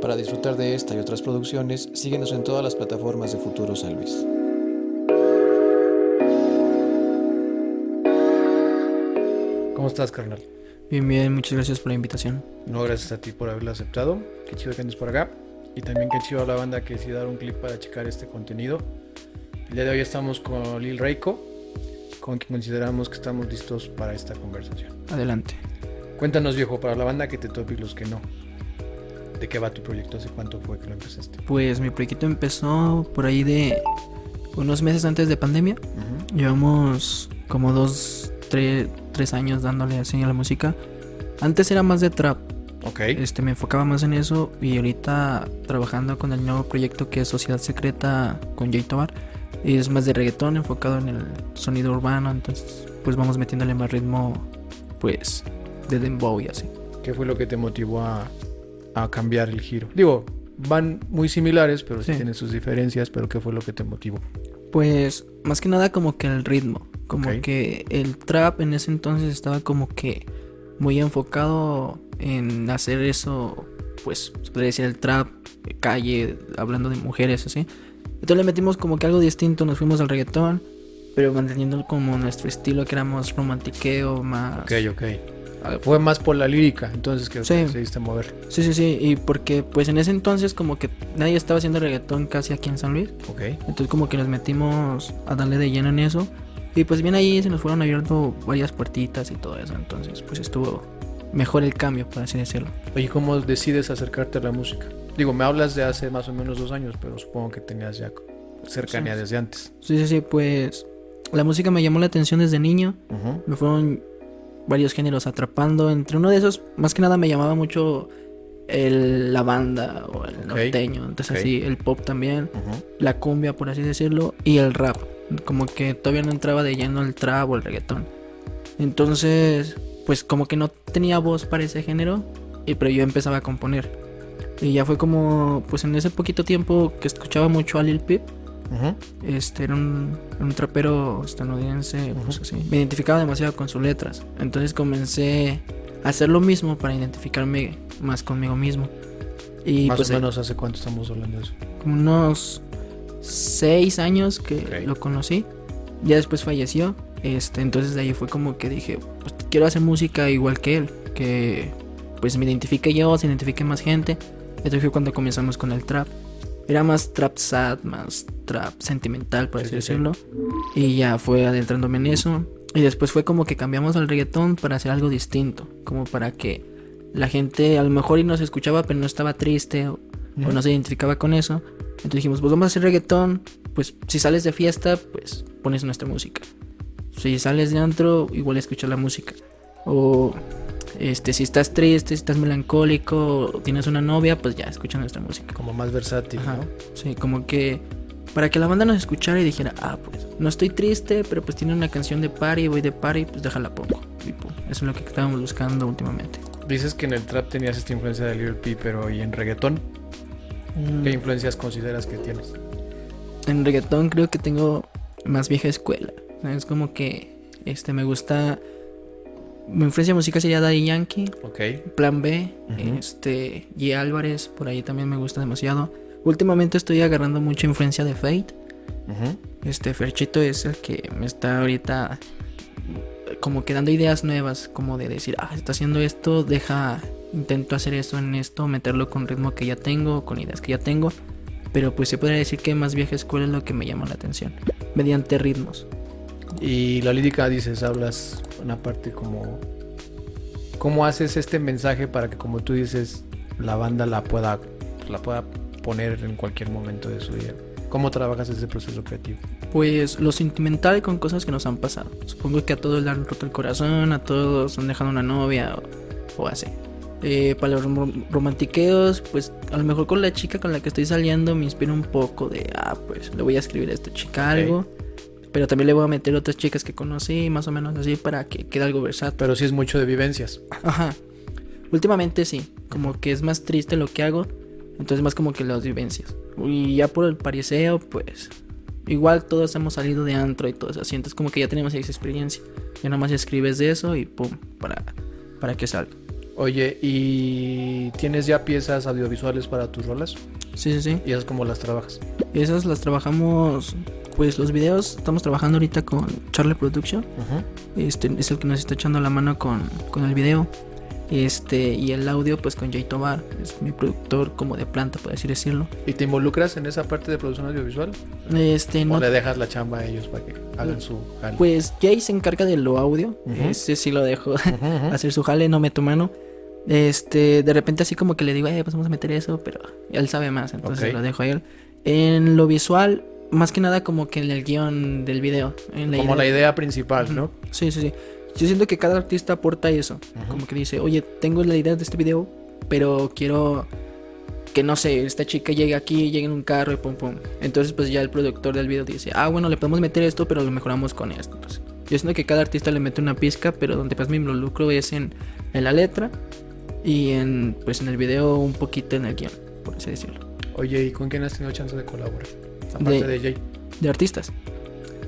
Para disfrutar de esta y otras producciones, síguenos en todas las plataformas de Futuro San Luis. ¿Cómo estás, carnal? Bien, bien, muchas gracias por la invitación. No, gracias a ti por haberlo aceptado. Qué chido que andes por acá. Y también qué chido a la banda que decidió dar un clip para checar este contenido. El día de hoy estamos con Lil Reiko, con quien consideramos que estamos listos para esta conversación. Adelante. Cuéntanos, viejo, para la banda que te tope y los que no. ¿De qué va tu proyecto? ¿Hace cuánto fue que lo empezaste? Pues mi proyecto empezó por ahí de unos meses antes de pandemia. Ujú. Llevamos como dos, tres, tres años dándole así a la música. Antes era más de trap, Ok. este, me enfocaba más en eso y ahorita trabajando con el nuevo proyecto que es Sociedad Secreta con Jay Tobar. Es más de reggaetón enfocado en el sonido urbano, entonces pues vamos metiéndole más ritmo pues de dembow y así. ¿Qué fue lo que te motivó a, a cambiar el giro? Digo, van muy similares, pero sí. Sí. tienen sus diferencias, pero ¿qué fue lo que te motivó? Pues más que nada como que el ritmo, como Ok. que el trap en ese entonces estaba como que muy enfocado en hacer eso, pues se podría decir el trap, calle, hablando de mujeres así. Entonces le metimos como que algo distinto, nos fuimos al reggaetón, pero manteniendo como nuestro estilo que éramos romantiqueo, más... Ok, ok. Fue más por la lírica, entonces que Sí. decidiste mover. Sí, sí, sí, y porque pues en ese entonces como que nadie estaba haciendo reggaetón casi aquí en San Luis. Ok. Entonces como que nos metimos a darle de lleno en eso. Y pues bien ahí se nos fueron abierto varias puertitas y todo eso. Entonces pues estuvo mejor el cambio, por así decirlo. Oye, ¿cómo decides acercarte a la música? Digo, me hablas de hace más o menos dos años, pero supongo que tenías ya cercanía Sí. desde antes. Sí, sí, sí, pues la música me llamó la atención desde niño. Ujú. Me fueron varios géneros atrapando. Entre uno de esos, más que nada me llamaba mucho el, la banda o el norteño. Entonces así, el pop también. La cumbia, por así decirlo, y el rap. Como que todavía no entraba de lleno el trap o el reggaetón. Entonces, pues como que no tenía voz para ese género, y pero yo empezaba a componer. Y ya fue como, pues en ese poquito tiempo que escuchaba mucho a Lil Peep, Este era un, un trapero estadounidense, pues así. Me identificaba demasiado con sus letras. Entonces comencé a hacer lo mismo para identificarme más conmigo mismo. Y Más pues o menos hace cuánto estamos hablando de eso. como unos seis años que lo conocí. Ya después falleció. Este, entonces de ahí fue como que dije, pues quiero hacer música igual que él. Que pues me identifique yo, se identifique más gente. Entonces fue cuando comenzamos con el trap. Era más trap sad, más trap sentimental, por Sí, así sí, sí. decirlo. Y ya fue adentrándome en eso. Y después fue como que cambiamos al reggaetón para hacer algo distinto. Como para que la gente a lo mejor y nos escuchaba, pero no estaba triste o, o no se identificaba con eso. Entonces dijimos, pues vamos a hacer reggaetón. Pues si sales de fiesta, pues pones nuestra música. Si sales de antro, igual escuchas la música. O este, si estás triste, si estás melancólico, tienes una novia, pues ya escucha nuestra música. Como más versátil, Ajá. ¿no? Sí, como que para que la banda nos escuchara y dijera, ah, pues no estoy triste, pero pues tiene una canción de party, voy de party, pues déjala pongo. Y pum, eso es lo que estábamos buscando últimamente. Dices que en el trap tenías esta influencia de Lil Peep, pero ¿y en reggaetón? ¿Qué influencias consideras que tienes? En reggaetón creo que tengo más vieja escuela. Es como que este me gusta. Mi influencia musical sería Daddy Yankee. Plan B, este G Álvarez, por ahí también me gusta demasiado. Últimamente estoy agarrando mucha influencia de Fate. Este Ferchito es el que me está ahorita como que dando ideas nuevas, como de decir, ah, está haciendo esto, deja, intento hacer esto en esto, meterlo con ritmo que ya tengo, con ideas que ya tengo. Pero pues se podría decir que más vieja escuela es lo que me llama la atención, mediante ritmos. Y la lírica dices, hablas una parte como... ¿Cómo haces este mensaje para que, como tú dices, la banda la pueda, pues, la pueda poner en cualquier momento de su día? ¿Cómo trabajas ese proceso creativo? Pues lo sentimental con cosas que nos han pasado. Supongo que a todos le han roto el corazón, a todos han dejado una novia o, o así. Eh, para los rom- romantiqueos, pues a lo mejor con la chica con la que estoy saliendo me inspira un poco de, ah, pues le voy a escribir a esta chica algo. Pero también le voy a meter otras chicas que conocí, más o menos así, para que quede algo versátil. Pero sí es mucho de vivencias. Ajá. Últimamente sí, como que es más triste lo que hago, entonces más como que las vivencias. Y ya por el pariseo, pues igual todos hemos salido de antro y todo eso, así, entonces como que ya tenemos esa experiencia. Ya nada más escribes de eso y pum, para, para que salga. Oye, ¿y tienes ya piezas audiovisuales para tus rolas? Sí, sí, sí. ¿Y esas cómo las trabajas? Esas las trabajamos, pues los videos, estamos trabajando ahorita con Charlie Production. Este es el que nos está echando la mano con, con el video. Este, y el audio, pues con Jay Tobar, es mi productor como de planta, por así decirlo. ¿Y te involucras en esa parte de producción audiovisual? Este, ¿O no, le dejas la chamba a ellos para que hagan su jale? pues Jay se encarga de lo audio. Ujú. Ese sí lo dejo hacer su jale, no meto mano. Este, de repente así como que le digo, eh, pues vamos a meter eso, pero él sabe más, entonces lo dejo a él. En lo visual, más que nada como que en el guion del video. En la Como idea. la idea principal, ¿no? Sí, sí, sí. Yo siento que cada artista aporta eso. Como que dice, oye, tengo la idea de este video, pero quiero que no sé, esta chica llegue aquí, llegue en un carro y pum pum. Entonces, pues ya el productor del video dice, ah, bueno, le podemos meter esto, pero lo mejoramos con esto. Entonces, yo siento que cada artista le mete una pizca, pero donde más me involucro es en, en la letra y en, pues en el video un poquito en el guion, por así decirlo. Oye, ¿y con quién has tenido chance de colaborar? Aparte De- de, Jay. de artistas.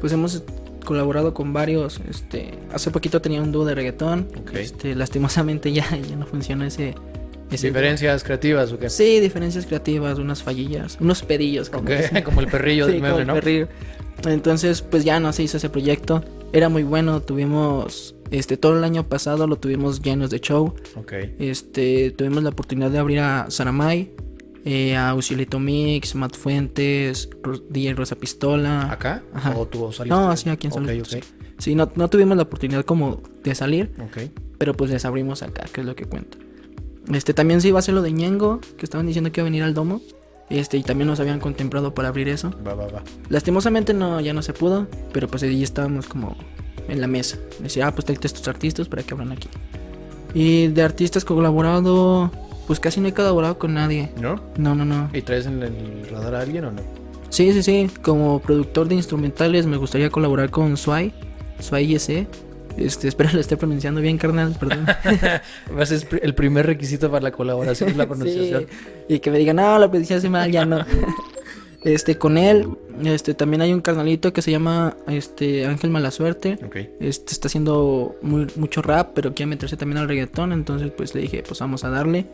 Pues hemos colaborado con varios. Este, hace poquito tenía un dúo de reggaetón. Este, lastimosamente ya, ya no funciona ese. ese ¿Diferencias creativas o qué? Sí, diferencias creativas, unas fallillas, unos pedillos. como el perrillo Sí, del meme, ¿no? perrillo. Entonces, pues ya no se hizo ese proyecto. Era muy bueno, tuvimos. Este, todo el año pasado lo tuvimos llenos de show. Ok. Este, tuvimos la oportunidad de abrir a Saramay, eh, a Ucielito Mix, Matt Fuentes, Ro- DJ Rosa Pistola. ¿Acá? Ajá. ¿O tú saliste? No, sí, aquí en San Ok, Luis, ok. sí. No, no tuvimos la oportunidad como de salir, Ok. pero pues les abrimos acá, que es lo que cuento. Este, también se iba a hacer lo de Ñengo, que estaban diciendo que iba a venir al domo. Este, y también nos habían contemplado para abrir eso. Va, va, va. Lastimosamente no, ya no se pudo, pero pues ahí estábamos como en la mesa. Decía, ah, pues tráete estos artistas para que abran aquí. Y de artistas colaborado, pues casi no he colaborado con nadie. ¿No? No, no, no. ¿Y traes en el radar a alguien o no? Sí, sí, sí. Como productor de instrumentales me gustaría colaborar con Sway. Sway YC. Este, espero lo esté pronunciando bien, carnal, perdón. Va a ser el primer requisito para la colaboración es la pronunciación. Sí, Y que me digan, no, lo pronunciaste mal, ya no. Este, con él, este, también hay un carnalito que se llama este Ángel Malasuerte. Ok. Este está haciendo muy, mucho rap, pero quiere meterse también al reggaetón. Entonces, pues le dije, pues vamos a darle.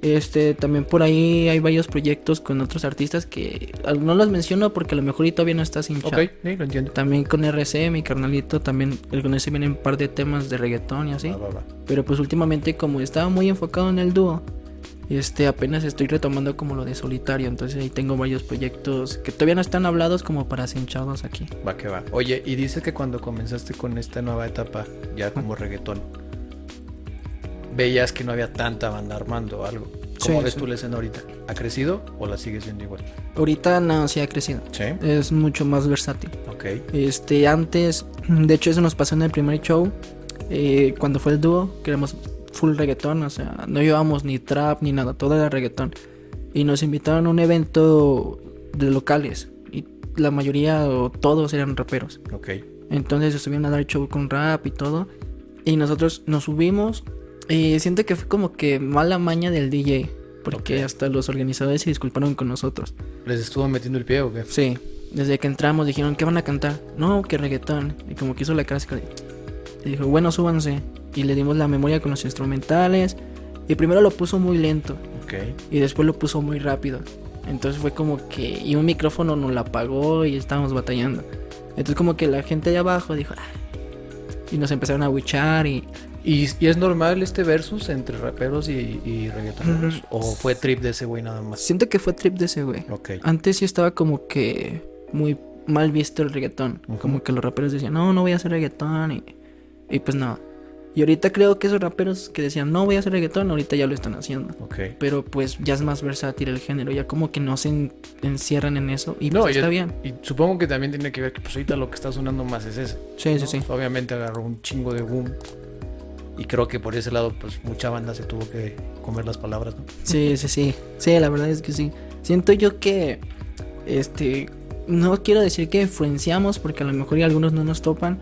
Este, también por ahí hay varios proyectos con otros artistas que no los menciono porque a lo mejor y todavía no estás hinchado. Ok, sí, lo entiendo. También con RC, mi carnalito, también el con ese vienen un par de temas de reggaetón y así. Va, va, va. Pero pues últimamente como estaba muy enfocado en el dúo, este apenas estoy retomando como lo de solitario, entonces ahí tengo varios proyectos que todavía no están hablados como para ser hinchados aquí. Va que va. Oye, y dices que cuando comenzaste con esta nueva etapa, ya como reggaetón, veías que no había tanta banda armando o algo. ¿Cómo Sí, ves sí. tú la escena ahorita? ¿Ha crecido o la sigues viendo igual? Ahorita no, sí ha crecido. Sí. Es mucho más versátil. Ok. Este, antes, de hecho eso nos pasó en el primer show, eh, cuando fue el dúo, que éramos full reggaetón, o sea, no llevábamos ni trap ni nada, todo era reggaetón. Y nos invitaron a un evento de locales, y la mayoría o todos eran raperos. Ok. Entonces estuvieron a dar show con rap y todo. Y nosotros nos subimos. Y siento que fue como que mala maña del DJ. Porque hasta los organizadores se disculparon con nosotros. ¿Les estuvo metiendo el pie o qué? Sí. Desde que entramos dijeron, ¿qué van a cantar? No, que reggaetón. Y como que hizo la clásica. Y dijo, bueno, súbanse. Y le dimos la memoria con los instrumentales. Y primero lo puso muy lento. Ok. Y después lo puso muy rápido. Entonces fue como que... Y un micrófono nos lo apagó y estábamos batallando. Entonces como que la gente de abajo dijo... "Ah". Y nos empezaron a wichar y... ¿Y, y es normal este versus entre raperos y, y reggaetoneros? ¿O fue trip de ese güey nada más? Siento que fue trip de ese güey. Ok. Antes sí estaba como que muy mal visto el reggaetón. Ujú. Como que los raperos decían, no, no voy a hacer reggaetón. Y, y pues no. Y ahorita creo que esos raperos que decían, no voy a hacer reggaetón, ahorita ya lo están haciendo. Pero pues ya es más versátil el género. Ya como que no se en- encierran en eso. Y pues está bien. Y supongo que también tiene que ver que pues ahorita lo que está sonando más es ese. Sí, ¿no? sí, sí. Obviamente agarró un chingo de boom. Y creo que por ese lado, pues mucha banda se tuvo que comer las palabras, ¿no? Sí, sí, sí. Sí, la verdad es que sí. Siento yo que, este, no quiero decir que influenciamos, porque a lo mejor y algunos no nos topan,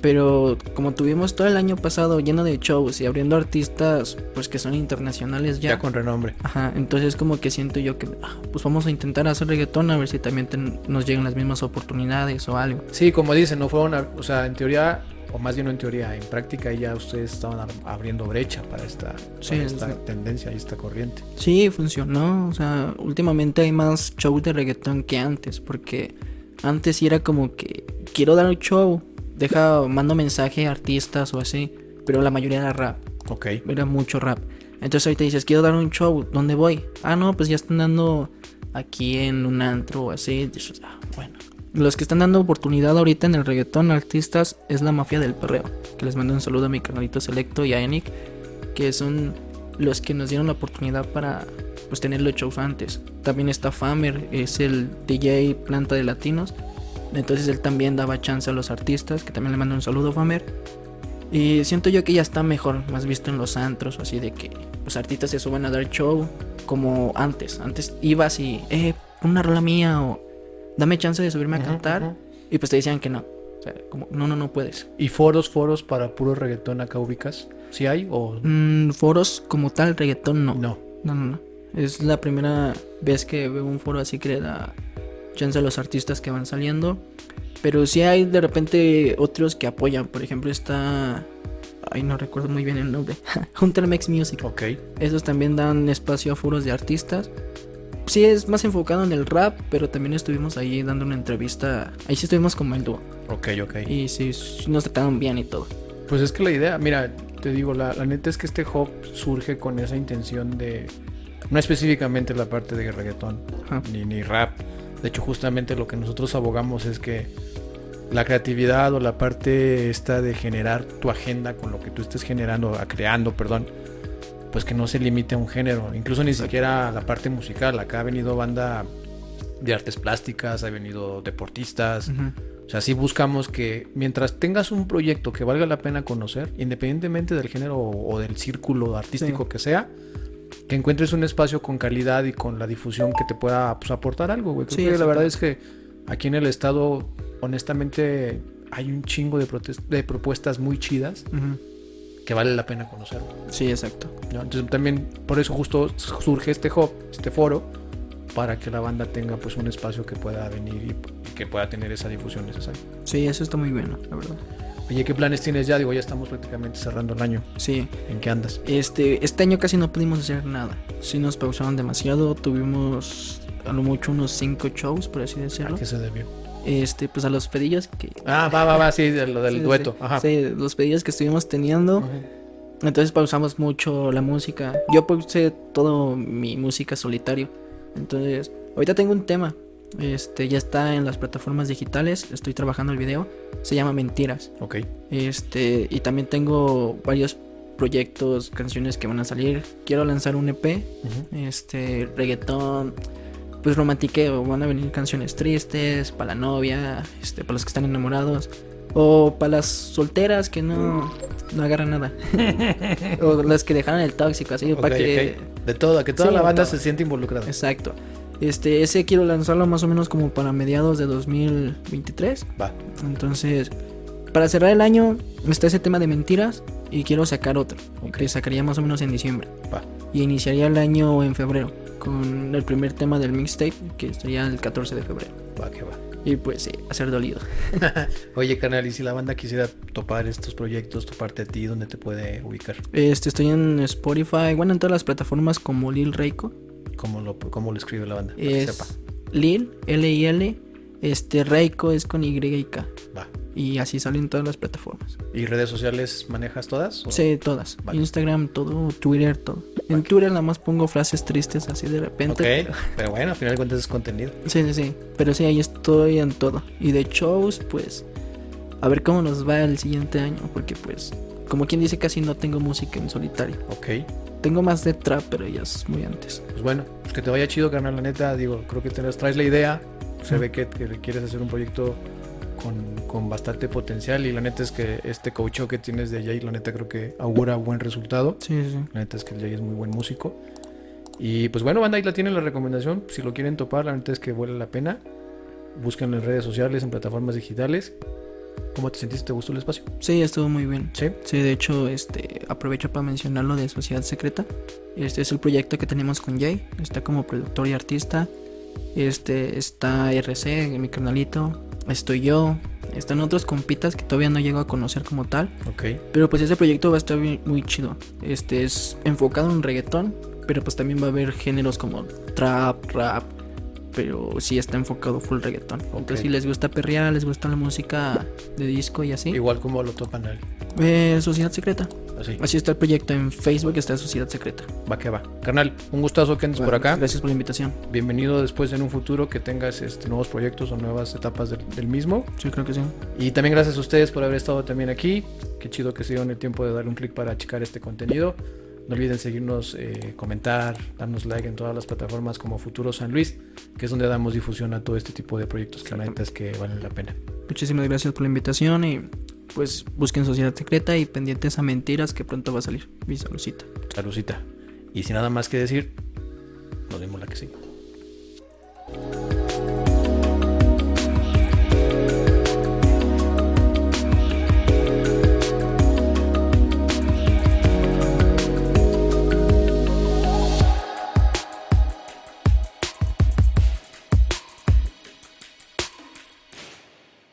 pero como tuvimos todo el año pasado lleno de shows y abriendo artistas, pues que son internacionales Ya, ya. con renombre. Ajá, entonces como que siento yo que, ah, pues vamos a intentar hacer reggaetón a ver si también ten- nos llegan las mismas oportunidades o algo. Sí, como dicen, no fueron, a- o sea, en teoría o más bien no en teoría, en práctica ya ustedes estaban ab- abriendo brecha para esta, Sí, para esta sí. tendencia y esta corriente. Sí, funcionó. O sea, últimamente hay más shows de reggaetón que antes. Porque antes sí era como que quiero dar un show. Deja, mando mensaje a artistas o así. Pero la mayoría era rap. Ok. Era mucho rap. Entonces ahorita dices, quiero dar un show. ¿Dónde voy? Ah, no, pues ya están dando aquí en un antro o así. Dices, ah, bueno. Los que están dando oportunidad ahorita en el reggaetón artistas es la mafia del perreo. Que les mando un saludo a mi canalito Selecto y a Enic. Que son los que nos dieron la oportunidad para pues tener los shows antes. También está Famer, es el DJ planta de latinos. Entonces él también daba chance a los artistas, que también le mando un saludo Famer. Y siento yo que ya está mejor, más visto en los antros o así de que los artistas se suban a dar show como antes. Antes ibas y, eh, una rola mía o dame chance de subirme a Ujú, cantar. ujú. Y pues te decían que no. O sea, como, no, no, no puedes. ¿Y foros, foros para puro reggaetón acá ubicas? ¿Sí hay o Mm, foros como tal, reggaetón no. no? No, no, no. Es la primera vez que veo un foro así que le da chance a los artistas que van saliendo. Pero sí hay de repente otros que apoyan. Por ejemplo, está. Ay, no recuerdo muy bien el nombre. Hunter Mex Music. Ok. Esos también dan espacio a foros de artistas. Sí, es más enfocado en el rap, pero también estuvimos ahí dando una entrevista. Ahí sí estuvimos como el dúo. Ok, ok. Y sí, nos trataron bien y todo. Pues es que la idea, mira, te digo, la, la neta es que este hub surge con esa intención de, no específicamente la parte de reggaetón, Ajá. ni, ni rap. De hecho, justamente lo que nosotros abogamos es que la creatividad o la parte esta de generar tu agenda con lo que tú estés generando, creando, perdón, pues que no se limite a un género, incluso ni siquiera a la parte musical. Acá ha venido banda de artes plásticas, ha venido deportistas, o sea, sí buscamos que mientras tengas un proyecto que valga la pena conocer, independientemente del género o, o del círculo artístico Sí. que sea, que encuentres un espacio con calidad y con la difusión que te pueda pues, aportar algo, güey. Sí, que la verdad es que aquí en el estado, honestamente, hay un chingo de, propuestas muy chidas que vale la pena conocer. Sí, exacto. ¿no? Entonces también por eso justo surge este hub, este foro, para que la banda tenga pues un espacio que pueda venir y, y que pueda tener esa difusión necesaria. Sí, eso está muy bueno, la verdad. Oye, ¿qué planes tienes ya? Digo, ya estamos prácticamente cerrando el año. Sí, ¿En qué andas? Este, este año casi no pudimos hacer nada. Sí nos pausaron demasiado. Tuvimos a lo mucho unos cinco shows, por así ¿A decirlo. qué se debió? Este, pues a los pedillos que. Ah, va, va, va, sí, de lo del Sí, dueto. sí. Ajá. Sí, los pedillos que estuvimos teniendo. Entonces pausamos mucho la música. Yo puse todo mi música solitario. Entonces, ahorita tengo un tema. Este, ya está en las plataformas digitales. Estoy trabajando el video. Se llama Mentiras. Ok. Este, y también tengo varios proyectos, canciones que van a salir. Quiero lanzar un EP, Ujú. este, reggaetón, pues romantiqueo. Van a venir canciones tristes, para la novia, este, para los que están enamorados. O para las solteras que no, no agarran nada. o las que dejaron el tóxico, así, para que... De todo, que toda Sí, la banda todo. se siente involucrada. Exacto. Este, ese quiero lanzarlo más o menos como para mediados de 2023. Va. Entonces, para cerrar el año, está ese tema de mentiras y quiero sacar otro. Ok. Que sacaría más o menos en diciembre. Va. Y iniciaría el año en febrero. Con el primer tema del mixtape, que sería el 14 de febrero. Va, que va. Y pues sí, hacer dolido. Oye, carnal, y si la banda quisiera topar estos proyectos, toparte a ti, ¿dónde te puede ubicar? Este, estoy en Spotify, bueno, en todas las plataformas como Lil Reiko. ¿Cómo lo, cómo lo escribe la banda? Para que Es sepa. Lil, L-I-L. Este, Reiko es con Y y K. Va. Y así salen todas las plataformas. ¿Y redes sociales manejas todas? o- Sí, todas. Vale. Instagram, todo, Twitter, todo. En Twitter nada más pongo frases tristes así de repente. Ok, pero bueno, al final de cuentas es contenido. Sí, sí, sí. Pero sí, ahí estoy en todo. Y de shows, pues, a ver cómo nos va el siguiente año. Porque, pues, como quien dice, casi no tengo música en solitario. Ok, Tengo más de trap, pero ya es muy antes. pues bueno, pues que te vaya chido, carnal, la neta, digo, creo que te traes la idea, se ve que, que quieres hacer un proyecto con, con bastante potencial y la neta es que este coach que tienes de Jay, la neta creo que augura buen resultado. Sí, sí, sí. La neta es que el Jay es muy buen músico. Y pues bueno, banda, ahí la tienen la recomendación. Si lo quieren topar, la neta es que vale la pena. Búsquenlo en redes sociales, en plataformas digitales. ¿Cómo te sentiste? ¿Te gustó el espacio? Sí, estuvo muy bien. Sí. Sí, de hecho, este, aprovecho para mencionar lo de Sociedad Secreta. Este es el proyecto que tenemos con Jay. Está como productor y artista. Este está RC, mi canalito. Estoy yo. Están otros compitas que todavía no llego a conocer como tal. Ok. Pero pues ese proyecto va a estar muy, muy chido. Este es enfocado en reggaetón, pero pues también va a haber géneros como trap, rap. Pero sí está enfocado full reggaetón. Entonces si les gusta perrear, les gusta la música de disco y así. Igual como lo topan ahí. Eh, Sociedad Secreta. Así. Así está el proyecto en Facebook, está Sociedad Secreta. Va que va. Carnal, un gustazo que andes por acá. Gracias por la invitación. Bienvenido después en un futuro que tengas este, nuevos proyectos o nuevas etapas del, del mismo. Sí, creo que sí. Y también gracias a ustedes por haber estado también aquí. Qué chido que se dieron el tiempo de darle un clic para checar este contenido. No olviden seguirnos, eh, comentar, darnos like en todas las plataformas como Futuro San Luis, que es donde damos difusión a todo este tipo de proyectos que la neta es que valen la pena. Muchísimas gracias por la invitación y pues busquen Sociedad Secreta y pendientes a mentiras que pronto va a salir. Mi saludcita. Saludcita. Y sin nada más que decir, nos vemos la que sigue.